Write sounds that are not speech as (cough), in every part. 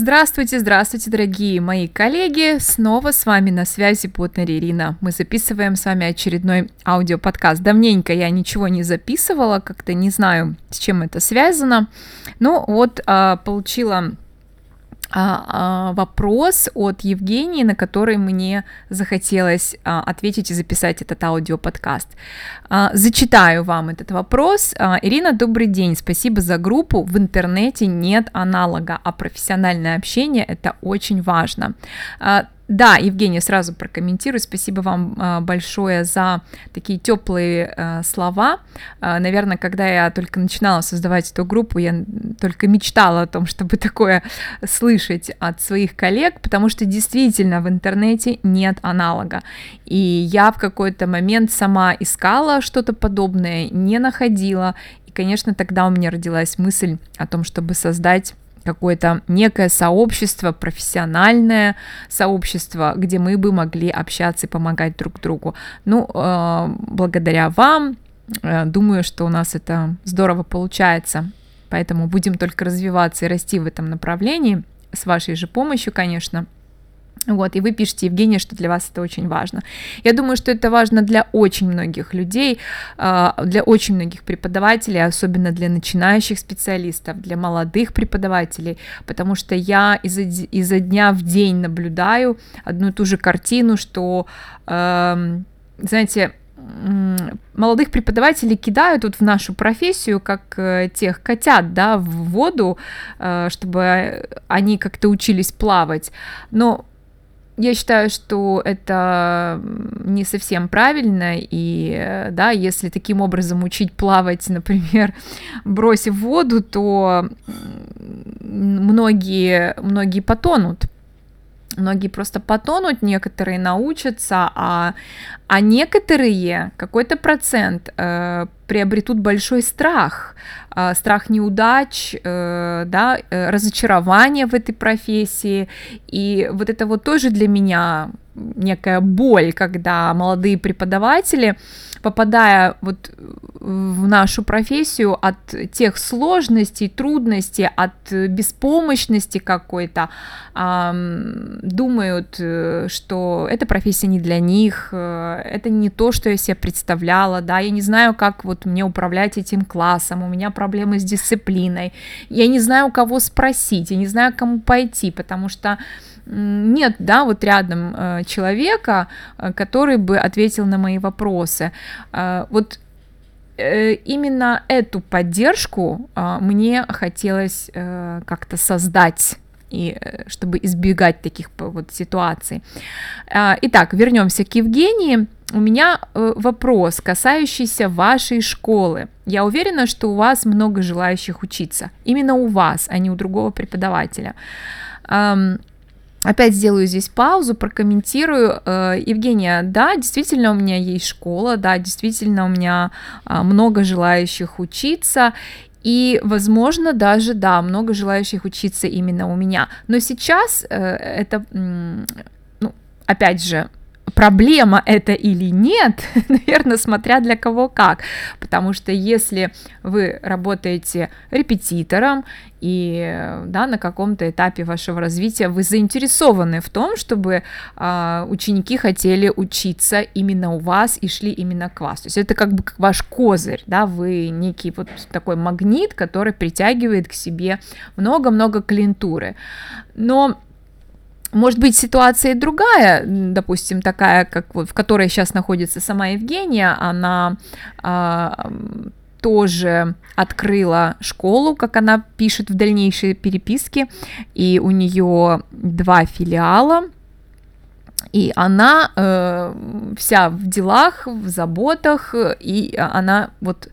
Здравствуйте, здравствуйте, дорогие мои коллеги! Снова с вами на связи Потнер Ирина. Мы записываем с вами очередной аудиоподкаст. Давненько я ничего не записывала, как-то не знаю, с чем это связано. Но вот а, получила вопрос от Евгении, на который мне захотелось а, ответить и записать этот аудиоподкаст. Зачитаю вам этот вопрос. Ирина, добрый день, спасибо за группу. В интернете нет аналога, а профессиональное общение это очень важно. Да, Евгения, сразу прокомментирую. Спасибо вам а, большое за такие теплые а, слова. А, наверное, когда я только начинала создавать эту группу, я только мечтала о том, чтобы такое слышать от своих коллег, потому что действительно в интернете нет аналога. И я в какой-то момент сама искала что-то подобное, не находила. И, конечно, тогда у меня родилась мысль о том, чтобы создать какое-то некое сообщество, профессиональное сообщество, где мы бы могли общаться и помогать друг другу. Ну, э, благодаря вам, э, думаю, что у нас это здорово получается, поэтому будем только развиваться и расти в этом направлении, с вашей же помощью, конечно. Вот, и вы пишете, Евгения, что для вас это очень важно. Я думаю, что это важно для очень многих людей, а, для очень многих преподавателей, особенно для начинающих специалистов, для молодых преподавателей, потому что я изо, изо дня в день наблюдаю одну и ту же картину, что, знаете, молодых преподавателей кидают вот в нашу профессию, как э, тех котят, да, в воду, э, чтобы они как-то учились плавать. Но я считаю, что это не совсем правильно, и да, если таким образом учить плавать, например, (laughs) бросив воду, то многие, многие потонут. Многие просто потонут, некоторые научатся, а, а некоторые, какой-то процент, э, приобретут большой страх, э, страх неудач, э, да, э, разочарования в этой профессии. И вот это вот тоже для меня некая боль, когда молодые преподаватели, попадая вот в нашу профессию от тех сложностей, трудностей, от беспомощности какой-то, думают, э, что эта профессия не для них, э, это не то, что я себе представляла, да, я не знаю, как вот мне управлять этим классом, у меня проблемы с дисциплиной, я не знаю, у кого спросить, я не знаю, к кому пойти, потому что нет, да, вот рядом э, человека, э, который бы ответил на мои вопросы. Э, вот именно эту поддержку мне хотелось как-то создать и чтобы избегать таких вот ситуаций. Итак, вернемся к Евгении. У меня вопрос, касающийся вашей школы. Я уверена, что у вас много желающих учиться. Именно у вас, а не у другого преподавателя. Опять сделаю здесь паузу, прокомментирую. Э, Евгения, да, действительно у меня есть школа, да, действительно у меня а, много желающих учиться, и, возможно, даже, да, много желающих учиться именно у меня. Но сейчас э, это, ну, опять же, проблема это или нет, (laughs) наверное, смотря для кого как. Потому что если вы работаете репетитором и да, на каком-то этапе вашего развития вы заинтересованы в том, чтобы э, ученики хотели учиться именно у вас и шли именно к вас. То есть это как бы ваш козырь, да, вы некий вот такой магнит, который притягивает к себе много-много клиентуры. Но может быть, ситуация другая, допустим, такая, как вот, в которой сейчас находится сама Евгения, она а, тоже открыла школу, как она пишет в дальнейшей переписке, и у нее два филиала, и она э, вся в делах, в заботах, и она вот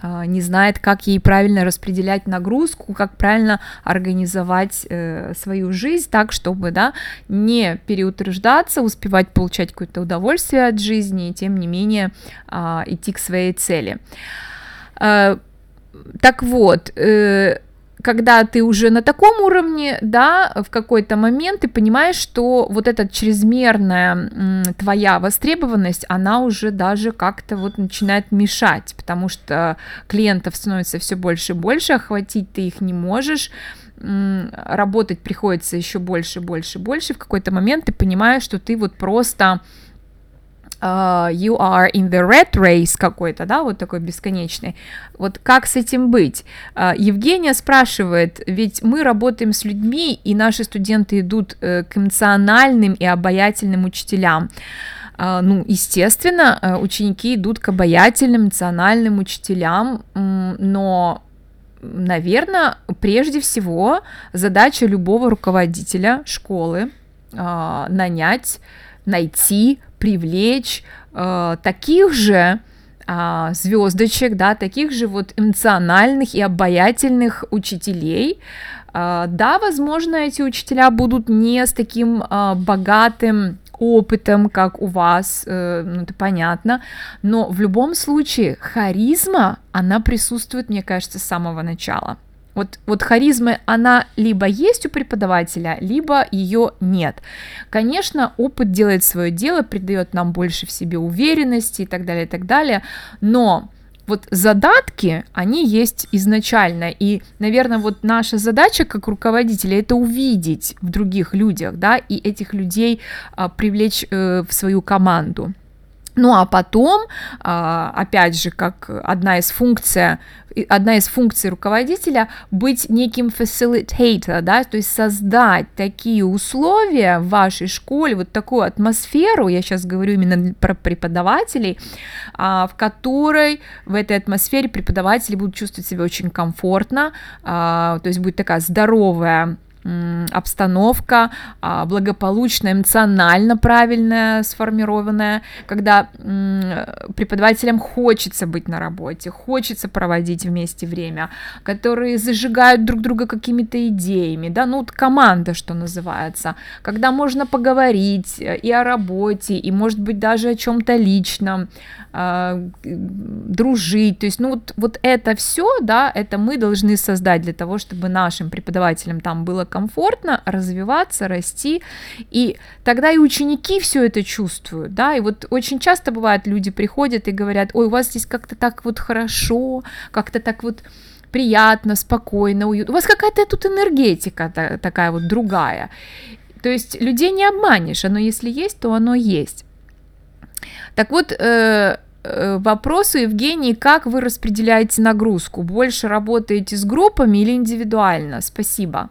э, не знает, как ей правильно распределять нагрузку, как правильно организовать э, свою жизнь так, чтобы, да, не переутруждаться, успевать получать какое-то удовольствие от жизни, и тем не менее э, идти к своей цели. Э, так вот, э, когда ты уже на таком уровне, да, в какой-то момент ты понимаешь, что вот эта чрезмерная твоя востребованность, она уже даже как-то вот начинает мешать, потому что клиентов становится все больше и больше, охватить ты их не можешь, работать приходится еще больше, больше, больше, в какой-то момент ты понимаешь, что ты вот просто uh, you are in the red race какой-то, да, вот такой бесконечный. Вот как с этим быть? Uh, Евгения спрашивает, ведь мы работаем с людьми, и наши студенты идут uh, к эмоциональным и обаятельным учителям. Ну, естественно, ученики идут к обаятельным, эмоциональным учителям, но наверное, прежде всего задача любого руководителя школы нанять, найти, привлечь э, таких же э, звездочек, да, таких же вот эмоциональных и обаятельных учителей. Э, да, возможно, эти учителя будут не с таким э, богатым опытом, как у вас, э, ну это понятно, но в любом случае харизма, она присутствует, мне кажется, с самого начала. Вот, вот харизма, она либо есть у преподавателя, либо ее нет. Конечно, опыт делает свое дело, придает нам больше в себе уверенности и так далее, и так далее, но вот задатки, они есть изначально, и, наверное, вот наша задача как руководителя это увидеть в других людях, да, и этих людей а, привлечь э, в свою команду. Ну а потом, а, опять же, как одна из функций, одна из функций руководителя быть неким facilitator, да, то есть создать такие условия в вашей школе, вот такую атмосферу, я сейчас говорю именно про преподавателей, а, в которой в этой атмосфере преподаватели будут чувствовать себя очень комфортно, а, то есть будет такая здоровая обстановка а, благополучная, эмоционально правильная, сформированная, когда преподавателям хочется быть на работе, хочется проводить вместе время, которые зажигают друг друга какими-то идеями, да, ну вот команда, что называется, когда можно поговорить э, и о работе, и может быть даже о чем-то личном, а, дружить, то есть, ну вот, вот это все, да, это мы должны создать для того, чтобы нашим преподавателям там было комфортно развиваться, расти, и тогда и ученики все это чувствуют, да, и вот очень часто бывает, люди приходят и говорят, ой, у вас здесь как-то так вот хорошо, как-то так вот приятно, спокойно, уютно, у вас какая-то тут энергетика такая вот другая, то есть людей не обманешь, оно если есть, то оно есть. Так вот, э, э, вопрос у Евгении, как вы распределяете нагрузку? Больше работаете с группами или индивидуально? Спасибо.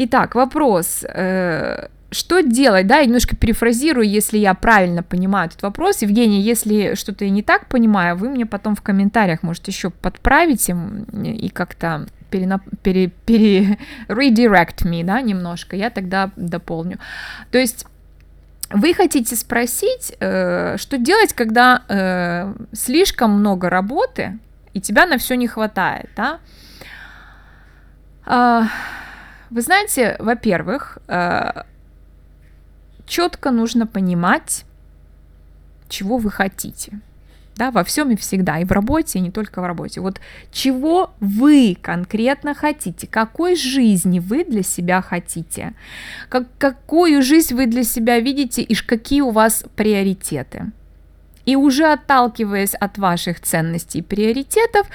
Итак, вопрос. Э, что делать, да, я немножко перефразирую, если я правильно понимаю этот вопрос. Евгения, если что-то я не так понимаю, вы мне потом в комментариях, может, еще подправить и как-то перена, пере, пере, (laughs) me, да, немножко, я тогда дополню. То есть вы хотите спросить, э, что делать, когда э, слишком много работы и тебя на все не хватает, да? Э, вы знаете, во-первых, э, четко нужно понимать, чего вы хотите да, во всем и всегда, и в работе, и не только в работе. Вот чего вы конкретно хотите, какой жизни вы для себя хотите, как, какую жизнь вы для себя видите и какие у вас приоритеты. И уже отталкиваясь от ваших ценностей и приоритетов,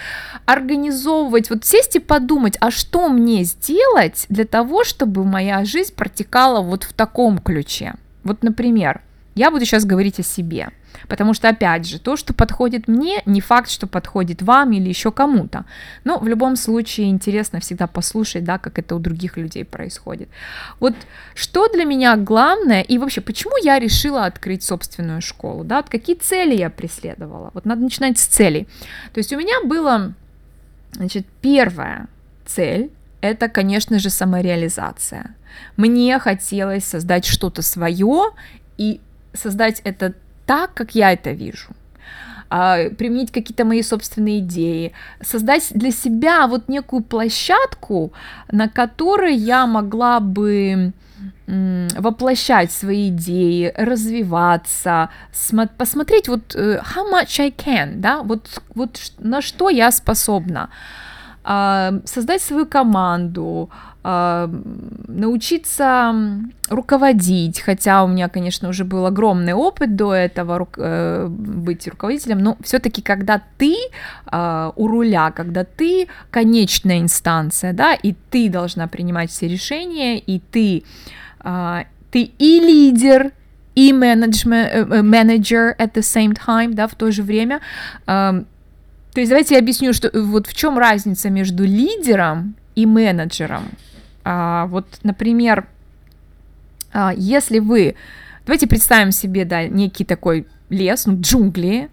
организовывать, вот сесть и подумать, а что мне сделать для того, чтобы моя жизнь протекала вот в таком ключе. Вот, например, я буду сейчас говорить о себе – Потому что, опять же, то, что подходит мне, не факт, что подходит вам или еще кому-то. Но в любом случае интересно всегда послушать, да, как это у других людей происходит. Вот что для меня главное, и вообще, почему я решила открыть собственную школу, да, вот какие цели я преследовала. Вот надо начинать с целей. То есть у меня было, значит, первая цель, это, конечно же, самореализация. Мне хотелось создать что-то свое и создать это так, как я это вижу. А, применить какие-то мои собственные идеи, создать для себя вот некую площадку, на которой я могла бы воплощать свои идеи, развиваться, посмотреть вот э, how much I can, да, вот, вот на что я способна, а, создать свою команду, научиться руководить, хотя у меня, конечно, уже был огромный опыт до этого ру- э, быть руководителем, но все-таки, когда ты э, у руля, когда ты конечная инстанция, да, и ты должна принимать все решения, и ты, э, ты и лидер, и менеджер at the same time, да, в то же время. Э, то есть давайте я объясню, что вот в чем разница между лидером и менеджером. А, вот, например, а, если вы, давайте представим себе, да, некий такой лес, ну, джунгли,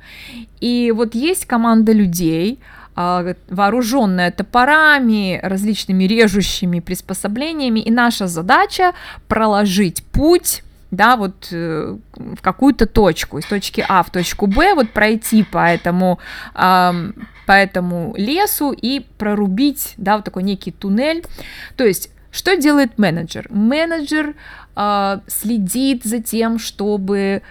и вот есть команда людей, а, вооруженная топорами, различными режущими приспособлениями, и наша задача проложить путь да, вот э, в какую-то точку, из точки А в точку Б, вот пройти по этому, э, по этому лесу и прорубить, да, вот такой некий туннель. То есть, что делает менеджер? Менеджер э, следит за тем, чтобы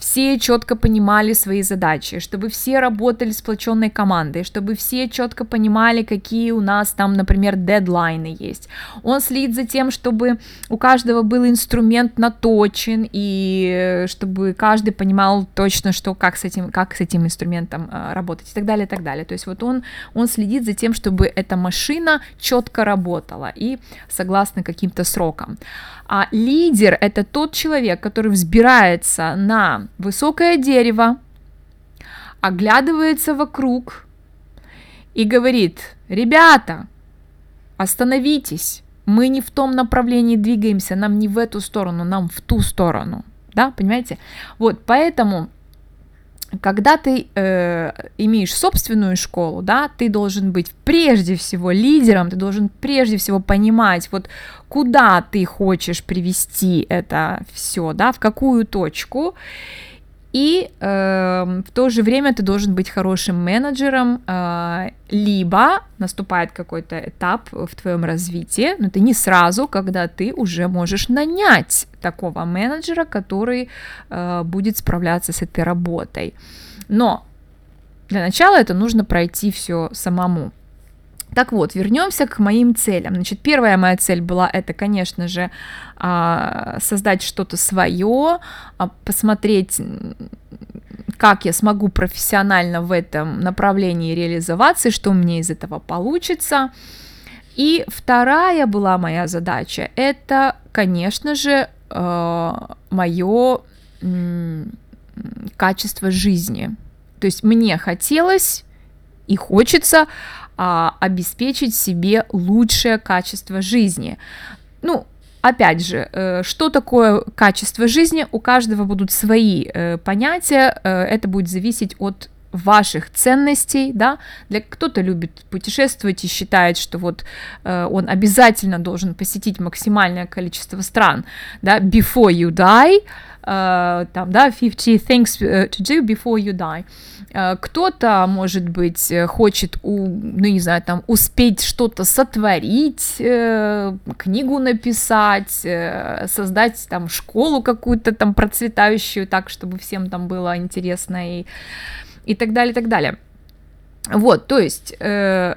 все четко понимали свои задачи, чтобы все работали сплоченной командой, чтобы все четко понимали, какие у нас там, например, дедлайны есть. Он следит за тем, чтобы у каждого был инструмент наточен и чтобы каждый понимал точно, что как с этим, как с этим инструментом э, работать и так далее, и так далее. То есть вот он, он следит за тем, чтобы эта машина четко работала и согласно каким-то срокам. А лидер — это тот человек, который взбирается на высокое дерево, оглядывается вокруг и говорит, ребята, остановитесь, мы не в том направлении двигаемся, нам не в эту сторону, нам в ту сторону, да, понимаете? Вот, поэтому когда ты э, имеешь собственную школу, да, ты должен быть прежде всего лидером, ты должен прежде всего понимать, вот куда ты хочешь привести это все, да, в какую точку, и э, в то же время ты должен быть хорошим менеджером, э, либо наступает какой-то этап в твоем развитии, но это не сразу, когда ты уже можешь нанять такого менеджера, который э, будет справляться с этой работой. Но для начала это нужно пройти все самому. Так вот, вернемся к моим целям. Значит, первая моя цель была это, конечно же, а, создать что-то свое, а, посмотреть, как я смогу профессионально в этом направлении реализоваться, что у меня из этого получится. И вторая была моя задача, это, конечно же, а, мое качество жизни. То есть мне хотелось и хочется а, обеспечить себе лучшее качество жизни. Ну, Опять же, э, что такое качество жизни? У каждого будут свои э, понятия, э, это будет зависеть от ваших ценностей, да, для кто-то любит путешествовать и считает, что вот э, он обязательно должен посетить максимальное количество стран, да, before you die, э, там, да, 50 things to do before you die. Э, кто-то, может быть, хочет, у, ну, не знаю, там, успеть что-то сотворить, э, книгу написать, э, создать там школу какую-то там процветающую так, чтобы всем там было интересно и и так далее, и так далее. Вот, то есть э,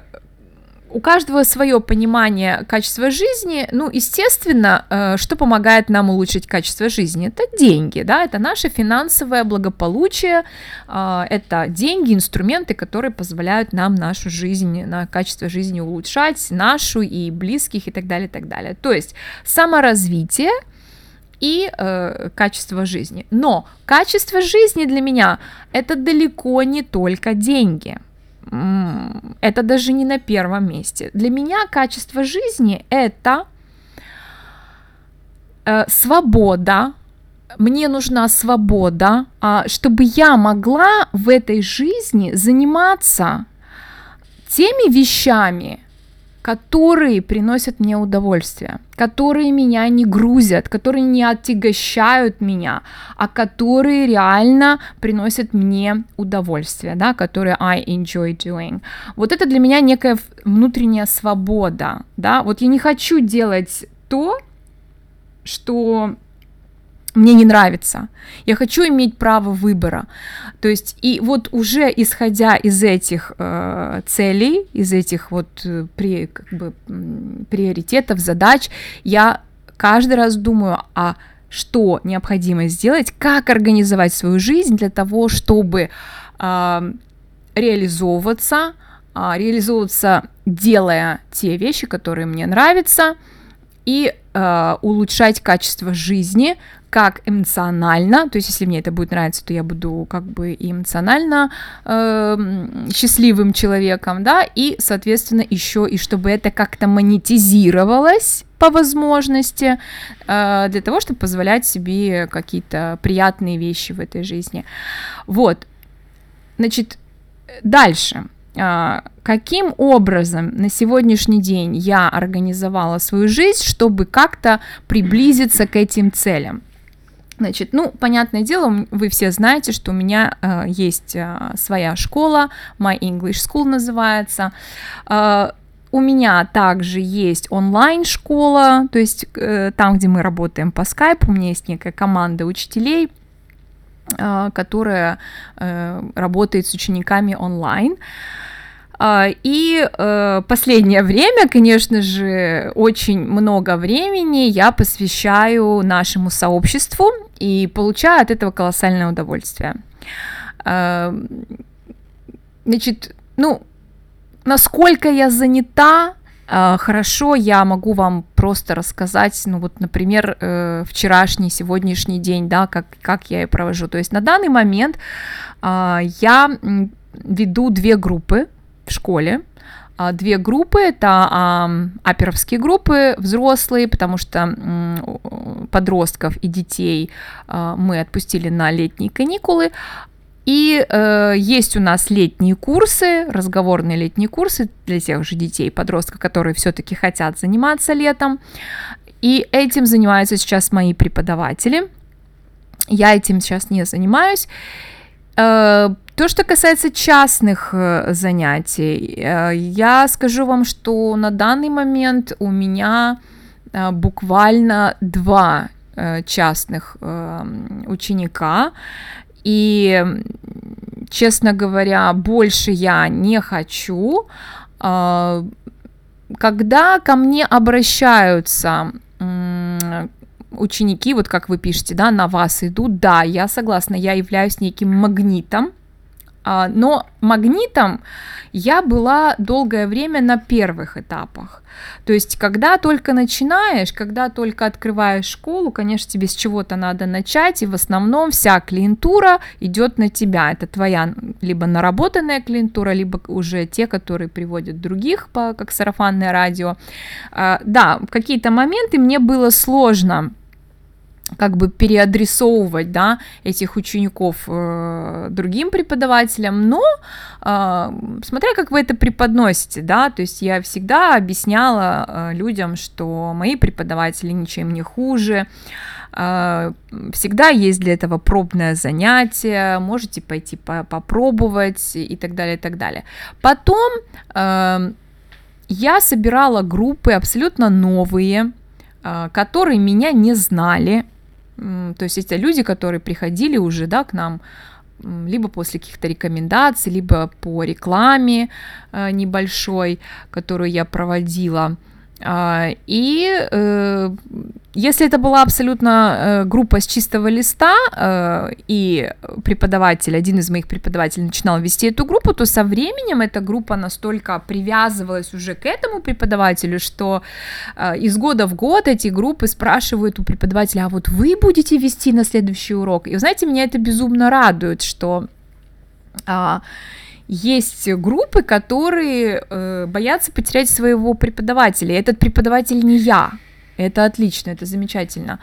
у каждого свое понимание качества жизни. Ну, естественно, э, что помогает нам улучшить качество жизни? Это деньги, да, это наше финансовое благополучие, э, это деньги, инструменты, которые позволяют нам нашу жизнь, на качество жизни улучшать, нашу и близких и так далее, и так далее. То есть саморазвитие – и э, качество жизни. Но качество жизни для меня это далеко не только деньги. Это даже не на первом месте. Для меня качество жизни это э, свобода. Мне нужна свобода, э, чтобы я могла в этой жизни заниматься теми вещами, которые приносят мне удовольствие, которые меня не грузят, которые не отягощают меня, а которые реально приносят мне удовольствие, да, которые I enjoy doing. Вот это для меня некая внутренняя свобода, да, вот я не хочу делать то, что мне не нравится. Я хочу иметь право выбора. То есть, и вот уже исходя из этих э, целей, из этих вот э, при, как бы, приоритетов, задач, я каждый раз думаю, а что необходимо сделать, как организовать свою жизнь для того, чтобы э, реализовываться, э, реализовываться, делая те вещи, которые мне нравятся, и э, улучшать качество жизни, как эмоционально, то есть если мне это будет нравиться, то я буду как бы эмоционально э, счастливым человеком, да, и, соответственно, еще и чтобы это как-то монетизировалось по возможности, э, для того, чтобы позволять себе какие-то приятные вещи в этой жизни. Вот, значит, дальше. А, каким образом на сегодняшний день я организовала свою жизнь, чтобы как-то приблизиться к этим целям. Значит, ну, понятное дело, вы все знаете, что у меня э, есть э, своя школа, My English School называется. Э, у меня также есть онлайн-школа, то есть э, там, где мы работаем по скайпу, у меня есть некая команда учителей, которая э, работает с учениками онлайн. Э, а, и э, последнее время, конечно же, очень много времени я посвящаю нашему сообществу и получаю от этого колоссальное удовольствие. Значит, ну, насколько я занята, хорошо, я могу вам просто рассказать, ну вот, например, э, вчерашний, сегодняшний день, да, как, как я и провожу. То есть на данный момент я веду две группы в школе. А, две группы, это а, аперовские группы, взрослые, потому что подростков и детей а, мы отпустили на летние каникулы, и э, есть у нас летние курсы, разговорные летние курсы для тех же детей, подростков, которые все-таки хотят заниматься летом. И этим занимаются сейчас мои преподаватели. Я этим сейчас не занимаюсь. Э, то, что касается частных э, занятий, э, я скажу вам, что на данный момент у меня буквально два частных ученика, и, честно говоря, больше я не хочу. Когда ко мне обращаются ученики, вот как вы пишете, да, на вас идут, да, я согласна, я являюсь неким магнитом, а, но магнитом я была долгое время на первых этапах. То есть, когда только начинаешь, когда только открываешь школу, конечно, тебе с чего-то надо начать, и в основном вся клиентура идет на тебя. Это твоя либо наработанная клиентура, либо уже те, которые приводят других, по, как сарафанное радио. А, да, в какие-то моменты мне было сложно как бы переадресовывать, да, этих учеников э, другим преподавателям, но э, смотря как вы это преподносите, да, то есть я всегда объясняла э, людям, что мои преподаватели ничем не хуже, э, всегда есть для этого пробное занятие, можете пойти по попробовать и так далее, и так далее. Потом э, я собирала группы абсолютно новые, э, которые меня не знали, то есть это люди, которые приходили уже, да, к нам либо после каких-то рекомендаций, либо по рекламе э, небольшой, которую я проводила. А, и э, если это была абсолютно э, группа с чистого листа, э, и преподаватель, один из моих преподавателей начинал вести эту группу, то со временем эта группа настолько привязывалась уже к этому преподавателю, что из года в год эти группы спрашивают у преподавателя, а вот вы будете вести на следующий урок? И знаете, меня это безумно радует, что а, есть группы, которые э, боятся потерять своего преподавателя. Этот преподаватель не я. Это отлично, это замечательно.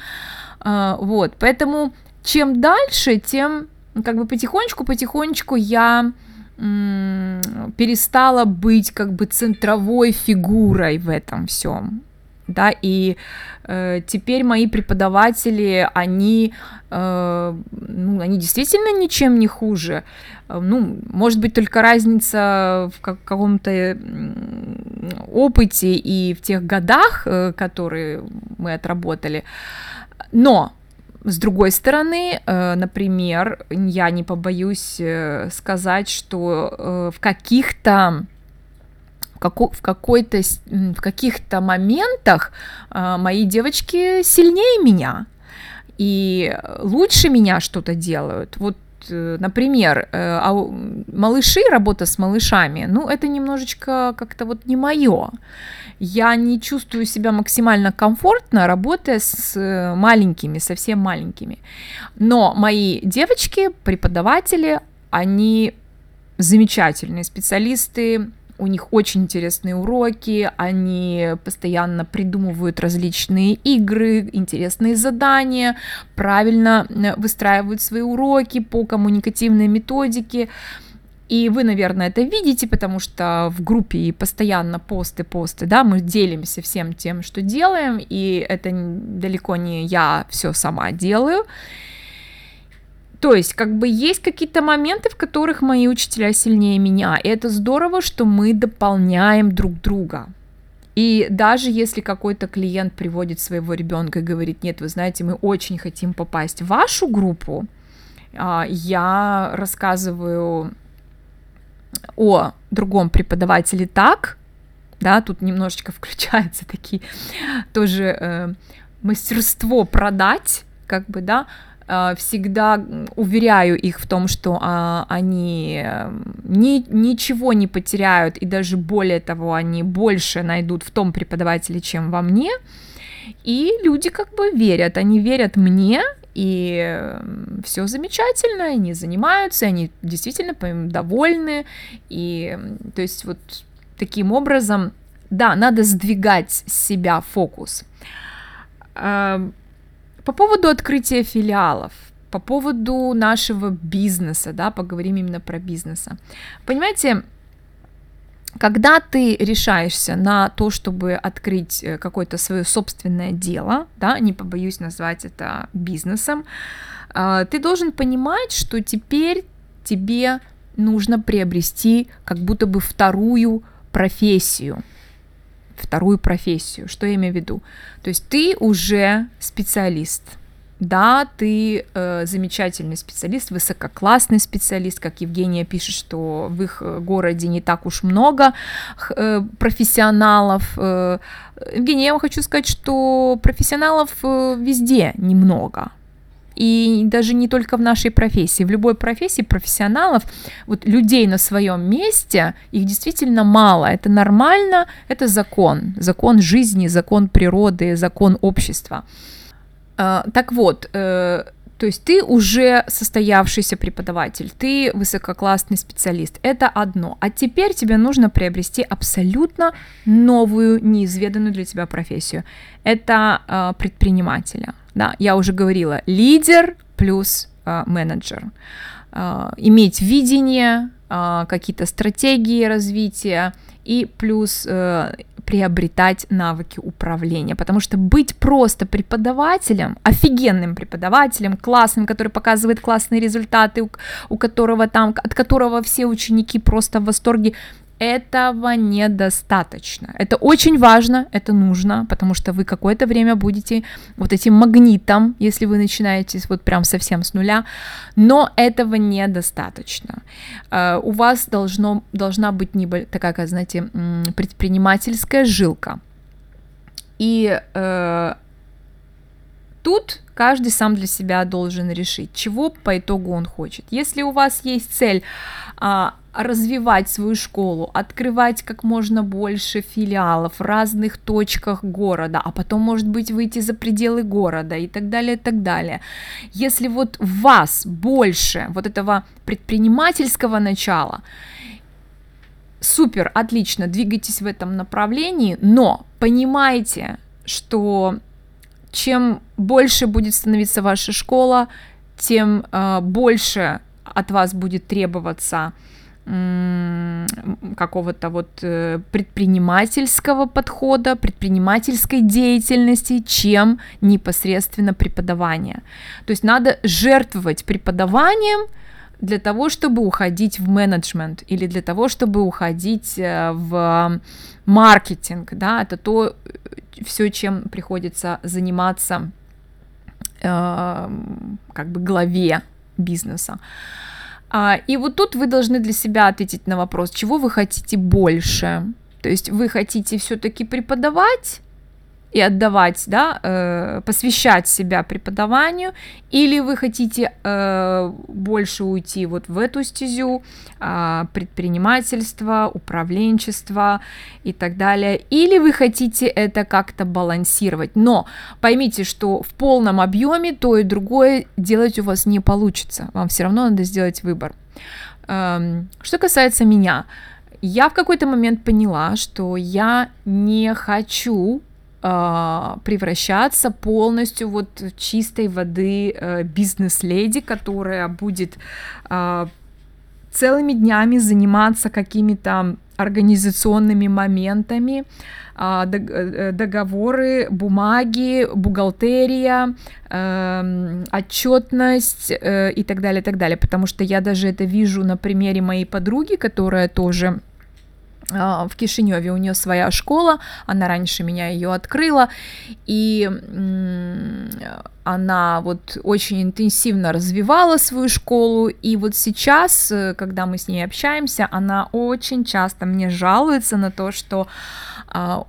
Э, вот, поэтому чем дальше, тем как бы потихонечку-потихонечку я перестала быть как бы центровой фигурой в этом всем да, и э, теперь мои преподаватели, они, э, ну, они действительно ничем не хуже, э, ну, может быть, только разница в как- каком-то опыте и в тех годах, э, которые мы отработали, но с другой стороны, э, например, я не побоюсь сказать, что в каких-то в какой-то в каких-то моментах мои девочки сильнее меня и лучше меня что-то делают. Вот например, а малыши, работа с малышами, ну, это немножечко как-то вот не мое я не чувствую себя максимально комфортно, работая с э, маленькими, совсем маленькими. Но мои девочки, преподаватели, они замечательные специалисты, у них очень интересные уроки, они постоянно придумывают различные игры, интересные задания, правильно э, выстраивают свои уроки по коммуникативной методике. И вы, наверное, это видите, потому что в группе постоянно посты, посты, да, мы делимся всем тем, что делаем, и это далеко не я все сама делаю. То есть, как бы есть какие-то моменты, в которых мои учителя сильнее меня. И это здорово, что мы дополняем друг друга. И даже если какой-то клиент приводит своего ребенка и говорит, нет, вы знаете, мы очень хотим попасть в вашу группу, а, я рассказываю о другом преподавателе так, да, тут немножечко включается такие тоже э, мастерство продать, как бы, да, всегда уверяю их в том, что э, они ни, ничего не потеряют, и даже более того, они больше найдут в том преподавателе, чем во мне, и люди как бы верят, они верят мне, и все замечательно, они занимаются, они действительно довольны, и то есть вот таким образом, да, надо сдвигать с себя фокус. По поводу открытия филиалов, по поводу нашего бизнеса, да, поговорим именно про бизнеса. Понимаете, когда ты решаешься на то, чтобы открыть э, какое-то свое собственное дело, да, не побоюсь назвать это бизнесом, а, ты должен понимать, что теперь тебе нужно приобрести как будто бы вторую профессию. Вторую профессию. Что я имею в виду? То есть ты уже специалист – да, ты э, замечательный специалист, высококлассный специалист, как Евгения пишет, что в их э, городе не так уж много э, профессионалов. Э, Евгения, я вам хочу сказать, что профессионалов э, везде немного. И даже не только в нашей профессии, в любой профессии профессионалов, вот людей на своем месте, их действительно мало. Это нормально, это закон, закон жизни, закон природы, закон общества. А, так вот, э, то есть ты уже состоявшийся преподаватель, ты высококлассный специалист, это одно. А теперь тебе нужно приобрести абсолютно новую, неизведанную для тебя профессию. Это э, предпринимателя. Да, я уже говорила, лидер плюс э, менеджер. Э, иметь видение, э, какие-то стратегии развития и плюс э, приобретать навыки управления, потому что быть просто преподавателем, офигенным преподавателем, классным, который показывает классные результаты, у, у которого там, от которого все ученики просто в восторге, этого недостаточно. Это очень важно, это нужно, потому что вы какое-то время будете вот этим магнитом, если вы начинаете вот прям совсем с нуля, но этого недостаточно. Uh, у вас должно, должна быть такая, как, знаете, предпринимательская жилка. И uh, тут каждый сам для себя должен решить, чего по итогу он хочет. Если у вас есть цель а, развивать свою школу, открывать как можно больше филиалов в разных точках города, а потом, может быть, выйти за пределы города и так далее, и так далее. Если вот в вас больше вот этого предпринимательского начала, супер, отлично, двигайтесь в этом направлении, но понимайте, что чем больше будет становиться ваша школа, тем э, больше от вас будет требоваться какого-то вот э, предпринимательского подхода, предпринимательской деятельности, чем непосредственно преподавание. То есть надо жертвовать преподаванием для того, чтобы уходить в менеджмент или для того, чтобы уходить э, в маркетинг, да, это то, э, все, чем приходится заниматься как бы главе бизнеса. А, и вот тут вы должны для себя ответить на вопрос, чего вы хотите больше. То есть вы хотите все-таки преподавать и отдавать, да, э, посвящать себя преподаванию, или вы хотите э, больше уйти вот в эту стезю э, предпринимательства, управленчества и так далее, или вы хотите это как-то балансировать. Но поймите, что в полном объеме то и другое делать у вас не получится, вам все равно надо сделать выбор. Э, что касается меня, я в какой-то момент поняла, что я не хочу превращаться полностью вот в чистой воды э, бизнес-леди, которая будет э, целыми днями заниматься какими-то организационными моментами, э, договоры, бумаги, бухгалтерия, эм, отчетность и так далее, так далее. Потому что я даже это вижу на примере моей подруги, которая тоже а, в Кишиневе у нее своя школа, она раньше меня ее открыла, и она вот очень интенсивно развивала свою школу, и вот сейчас, э, когда мы с ней общаемся, она очень часто мне жалуется на то, что а,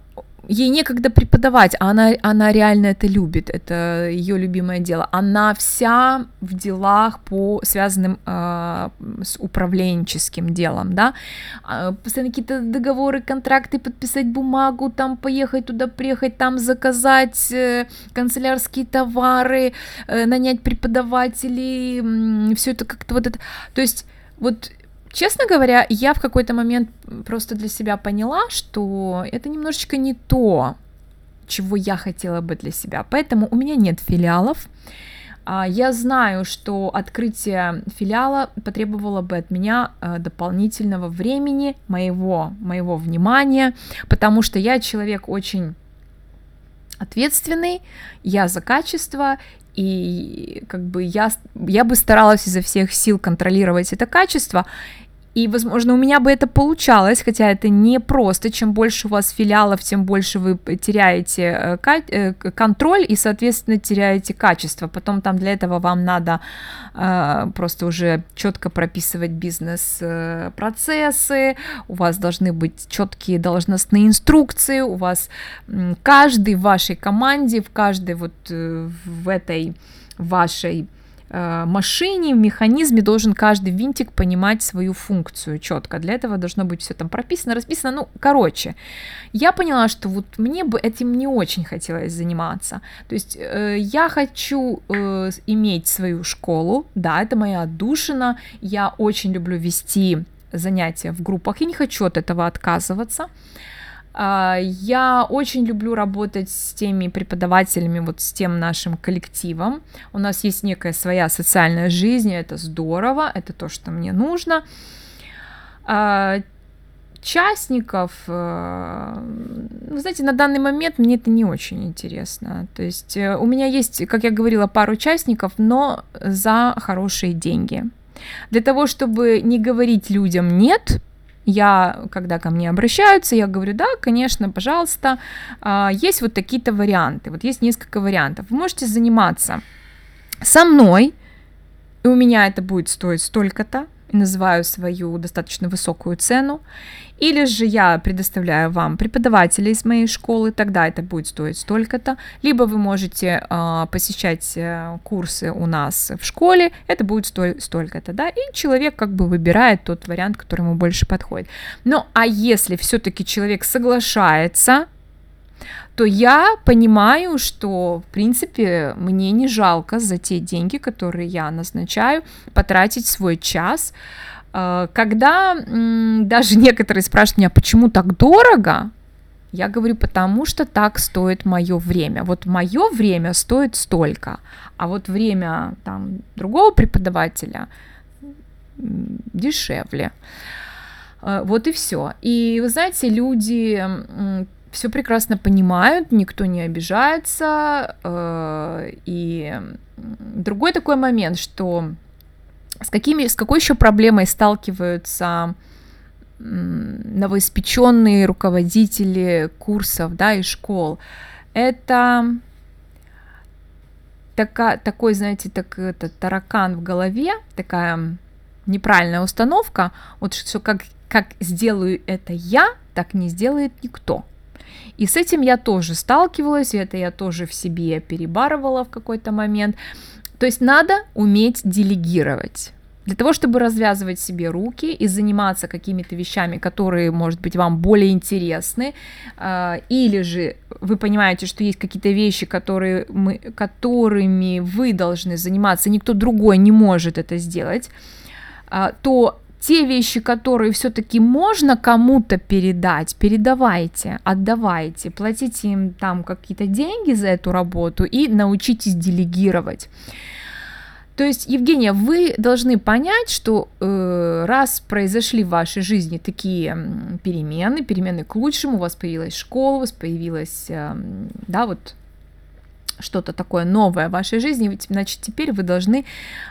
ей некогда преподавать, а она, она реально это любит, это ее любимое дело. Она вся в делах по связанным э, с управленческим делом, да, а, постоянно какие-то договоры, контракты, подписать бумагу, там поехать туда, приехать, там заказать э, канцелярские товары, э, нанять преподавателей, все это как-то вот это, то есть вот Честно говоря, я в какой-то момент просто для себя поняла, что это немножечко не то, чего я хотела бы для себя. Поэтому у меня нет филиалов. А, я знаю, что открытие филиала потребовало бы от меня э, дополнительного времени, моего, моего внимания, потому что я человек очень ответственный, я за качество, и как бы я, я бы старалась изо всех сил контролировать это качество, и, возможно, у меня бы это получалось, хотя это не просто. Чем больше у вас филиалов, тем больше вы теряете э, э, контроль и, соответственно, теряете качество. Потом там для этого вам надо э, просто уже четко прописывать бизнес-процессы, у вас должны быть четкие должностные инструкции, у вас каждый в вашей команде, в каждой вот в этой вашей машине, в механизме должен каждый винтик понимать свою функцию четко. Для этого должно быть все там прописано, расписано. Ну, короче, я поняла, что вот мне бы этим не очень хотелось заниматься. То есть э, я хочу э, иметь свою школу, да, это моя отдушина. Я очень люблю вести занятия в группах и не хочу от этого отказываться. А, я очень люблю работать с теми преподавателями, вот с тем нашим коллективом. У нас есть некая своя социальная жизнь, это здорово, это то, что мне нужно. А, частников, вы знаете, на данный момент мне это не очень интересно. То есть э, у меня есть, как я говорила, пару участников, но за хорошие деньги. Для того, чтобы не говорить людям «нет», я, когда ко мне обращаются, я говорю, да, конечно, пожалуйста, а, есть вот такие-то варианты, вот есть несколько вариантов. Вы можете заниматься со мной, и у меня это будет стоить столько-то, называю свою достаточно высокую цену, или же я предоставляю вам преподавателя из моей школы, тогда это будет стоить столько-то, либо вы можете э, посещать э, курсы у нас в школе, это будет сто- столько-то, да, и человек как бы выбирает тот вариант, который ему больше подходит. Ну, а если все-таки человек соглашается то я понимаю, что, в принципе, мне не жалко за те деньги, которые я назначаю, потратить свой час. Э, когда даже некоторые спрашивают меня, почему так дорого, я говорю, потому что так стоит мое время. Вот мое время стоит столько, а вот время там другого преподавателя дешевле. Э, вот и все. И вы знаете, люди все прекрасно понимают, никто не обижается. Э, и другой такой момент, что с, какими, с какой еще проблемой сталкиваются новоиспеченные руководители курсов да, и школ? Это така, такой, знаете, так, это, таракан в голове, такая неправильная установка, вот что как, как сделаю это я, так не сделает никто. И с этим я тоже сталкивалась, и это я тоже в себе перебарывала в какой-то момент. То есть надо уметь делегировать. Для того, чтобы развязывать себе руки и заниматься какими-то вещами, которые, может быть, вам более интересны, э, или же вы понимаете, что есть какие-то вещи, которые мы, которыми вы должны заниматься, никто другой не может это сделать, э, то те вещи, которые все-таки можно кому-то передать, передавайте, отдавайте, платите им там какие-то деньги за эту работу и научитесь делегировать. То есть, Евгения, вы должны понять, что э, раз произошли в вашей жизни такие перемены, перемены к лучшему, у вас появилась школа, у вас появилась, э, да, вот что-то такое новое в вашей жизни, значит, теперь вы должны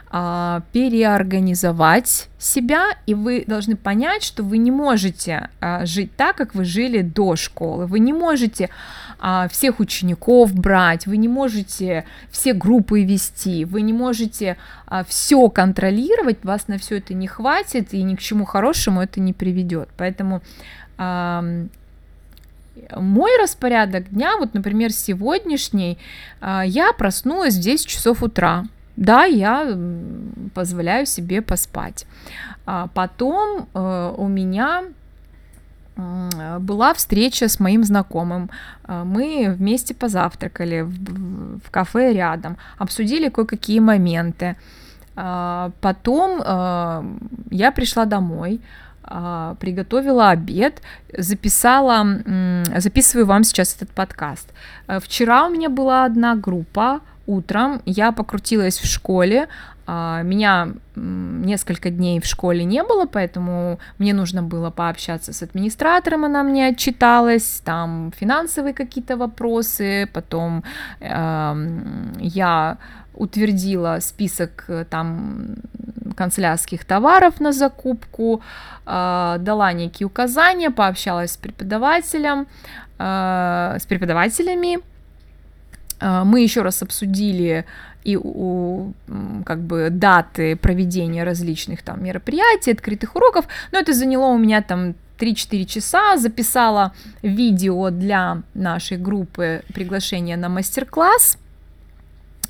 а, переорганизовать себя, и вы должны понять, что вы не можете а, жить так, как вы жили до школы. Вы не можете а, всех учеников брать, вы не можете все группы вести, вы не можете а, все контролировать, вас на все это не хватит, и ни к чему хорошему это не приведет. Поэтому мой распорядок дня, вот, например, сегодняшний, а, я проснулась в 10 часов утра. Да, я позволяю себе поспать. А потом э, у меня была встреча с моим знакомым. А, мы вместе позавтракали в, кафе рядом, обсудили кое-какие моменты. Потом я пришла домой, приготовила обед, записала, записываю вам сейчас этот подкаст. Э, вчера у меня была одна группа, утром я покрутилась в школе, а, меня несколько дней в школе не было, поэтому мне нужно было пообщаться с администратором, она мне отчиталась, там финансовые какие-то вопросы, потом э, я утвердила список э, там канцелярских товаров на закупку, э, дала некие указания, пообщалась с преподавателем, э, с преподавателями. Э, мы еще раз обсудили и у, как бы даты проведения различных там мероприятий, открытых уроков, но это заняло у меня там 3-4 часа, записала видео для нашей группы приглашения на мастер-класс,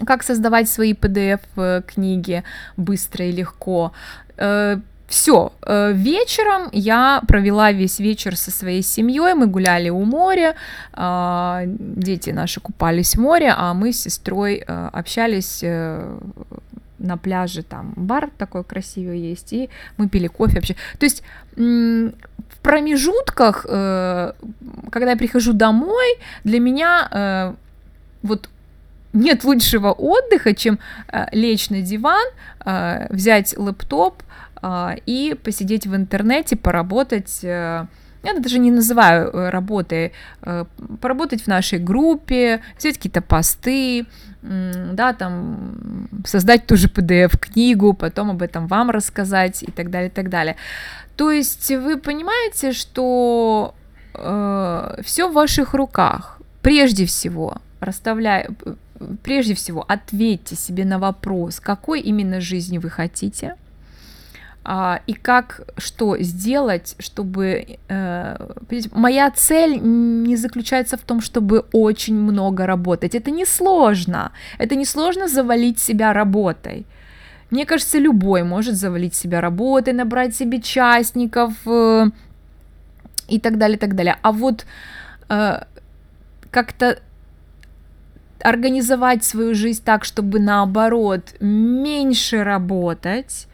как создавать свои PDF-книги э, быстро и легко. Э, Все, э, вечером я провела весь вечер со своей семьей, мы гуляли у моря, а, дети наши купались в море, а мы с сестрой общались на пляже, там бар такой красивый есть, и мы пили кофе вообще. То есть в промежутках, когда я прихожу домой, для меня вот нет лучшего отдыха, чем э, лечь на диван, э, взять лэптоп э, и посидеть в интернете, поработать. Я даже не называю работой, э, поработать в нашей группе, взять какие-то посты, да, там создать ту же PDF-книгу, потом об этом вам рассказать и так далее, и так далее. То есть вы понимаете, что э, все в ваших руках. Прежде всего, расставляя, прежде всего ответьте себе на вопрос, какой именно жизни вы хотите, а, и как что сделать, чтобы э, моя цель не заключается в том, чтобы очень много работать. Это не сложно. Это не сложно завалить себя работой. Мне кажется, любой может завалить себя работой, набрать себе частников э, и так далее, так далее. А вот э, как-то организовать свою жизнь так, чтобы наоборот меньше работать,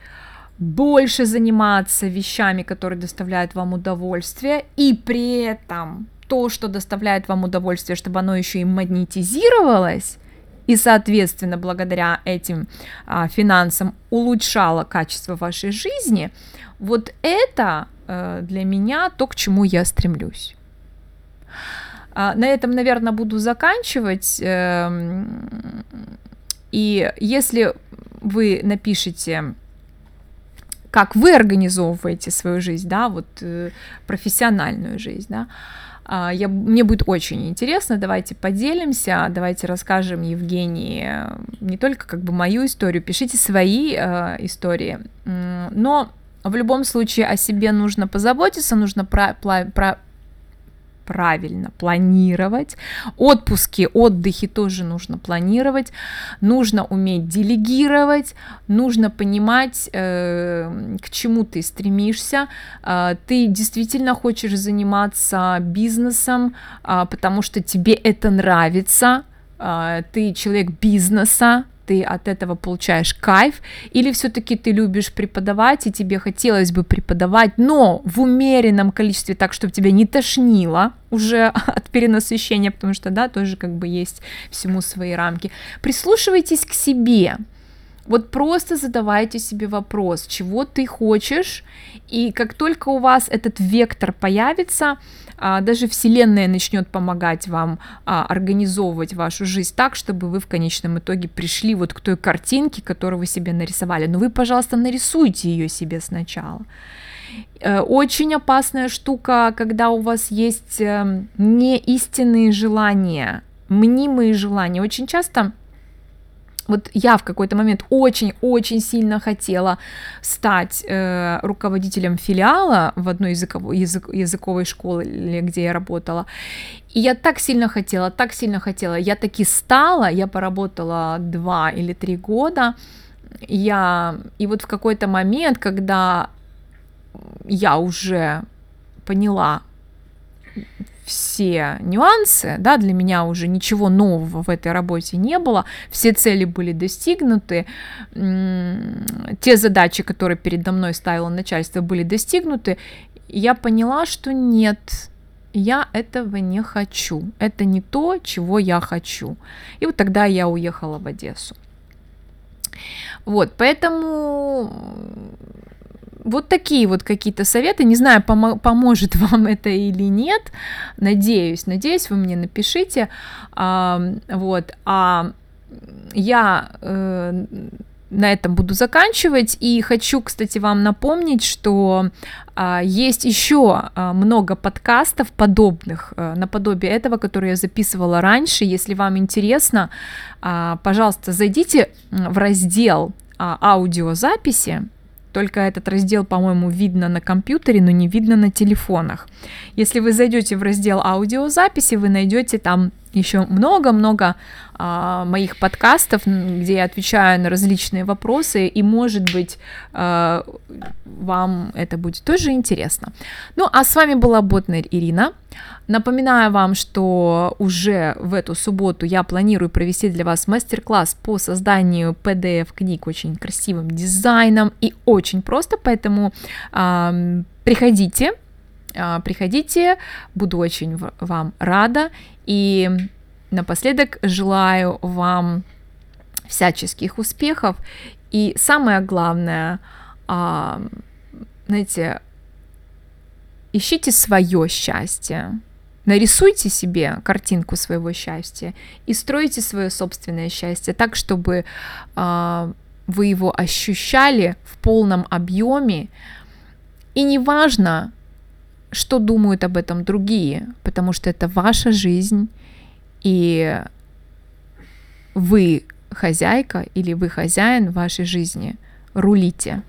больше заниматься вещами, которые доставляют вам удовольствие, и при этом то, что доставляет вам удовольствие, чтобы оно еще и монетизировалось, и, соответственно, благодаря этим а, финансам улучшало качество вашей жизни, вот это э, для меня то, к чему я стремлюсь. А, на этом, наверное, буду заканчивать. Эм, и если вы напишите как вы организовываете свою жизнь, да, вот э, профессиональную жизнь, да, А, я, мне будет очень интересно, давайте поделимся, давайте расскажем Евгении не только как бы мою историю, пишите свои э, истории, но в любом случае о себе нужно позаботиться, нужно про, про, правильно планировать. Отпуски, отдыхи тоже нужно планировать. Нужно уметь делегировать, нужно понимать, э, к чему ты стремишься. Э, ты действительно хочешь заниматься бизнесом, э, потому что тебе это нравится. Э, ты человек бизнеса, ты от этого получаешь кайф, или все-таки ты любишь преподавать, и тебе хотелось бы преподавать, но в умеренном количестве, так, чтобы тебя не тошнило уже (laughs) от перенасыщения, потому что, да, тоже как бы есть всему свои рамки. Прислушивайтесь к себе, вот просто задавайте себе вопрос, чего ты хочешь, и как только у вас этот вектор появится, даже Вселенная начнет помогать вам а, организовывать вашу жизнь так, чтобы вы в конечном итоге пришли вот к той картинке, которую вы себе нарисовали. Но вы, пожалуйста, нарисуйте ее себе сначала. Э, очень опасная штука, когда у вас есть эм, не истинные желания, мнимые желания. Очень часто вот я в какой-то момент очень-очень сильно хотела стать э, руководителем филиала в одной языковой, язык, языковой школе, где я работала. И я так сильно хотела, так сильно хотела. Я таки стала, я поработала два или три года. Я... И вот в какой-то момент, когда я уже поняла все нюансы, да, для меня уже ничего нового в этой работе не было, все цели были достигнуты, те задачи, которые передо мной ставило начальство, были достигнуты, я поняла, что нет, я этого не хочу, это не то, чего я хочу. И вот тогда я уехала в Одессу. Вот, поэтому вот такие вот какие-то советы. Не знаю, пом- поможет (laughs) вам это или нет. Надеюсь, надеюсь, вы мне напишите. А, вот. А я э, на этом буду заканчивать. И хочу, кстати, вам напомнить, что а, есть еще а, много подкастов подобных, а, наподобие этого, которые я записывала раньше. Если вам интересно, а, пожалуйста, зайдите в раздел а, аудиозаписи только этот раздел, по-моему, видно на компьютере, но не видно на телефонах. Если вы зайдете в раздел аудиозаписи, вы найдете там еще много-много а, моих подкастов, где я отвечаю на различные вопросы, и, может быть, а, вам это будет тоже интересно. Ну, а с вами была Ботнер Ирина. Напоминаю вам, что уже в эту субботу я планирую провести для вас мастер-класс по созданию PDF-книг очень красивым дизайном и очень просто, поэтому э, приходите, э, приходите, буду очень вам рада и напоследок желаю вам всяческих успехов и самое главное, э, знаете, ищите свое счастье. Нарисуйте себе картинку своего счастья и стройте свое собственное счастье так, чтобы э, вы его ощущали в полном объеме. И неважно, что думают об этом другие, потому что это ваша жизнь, и вы хозяйка или вы хозяин вашей жизни. Рулите.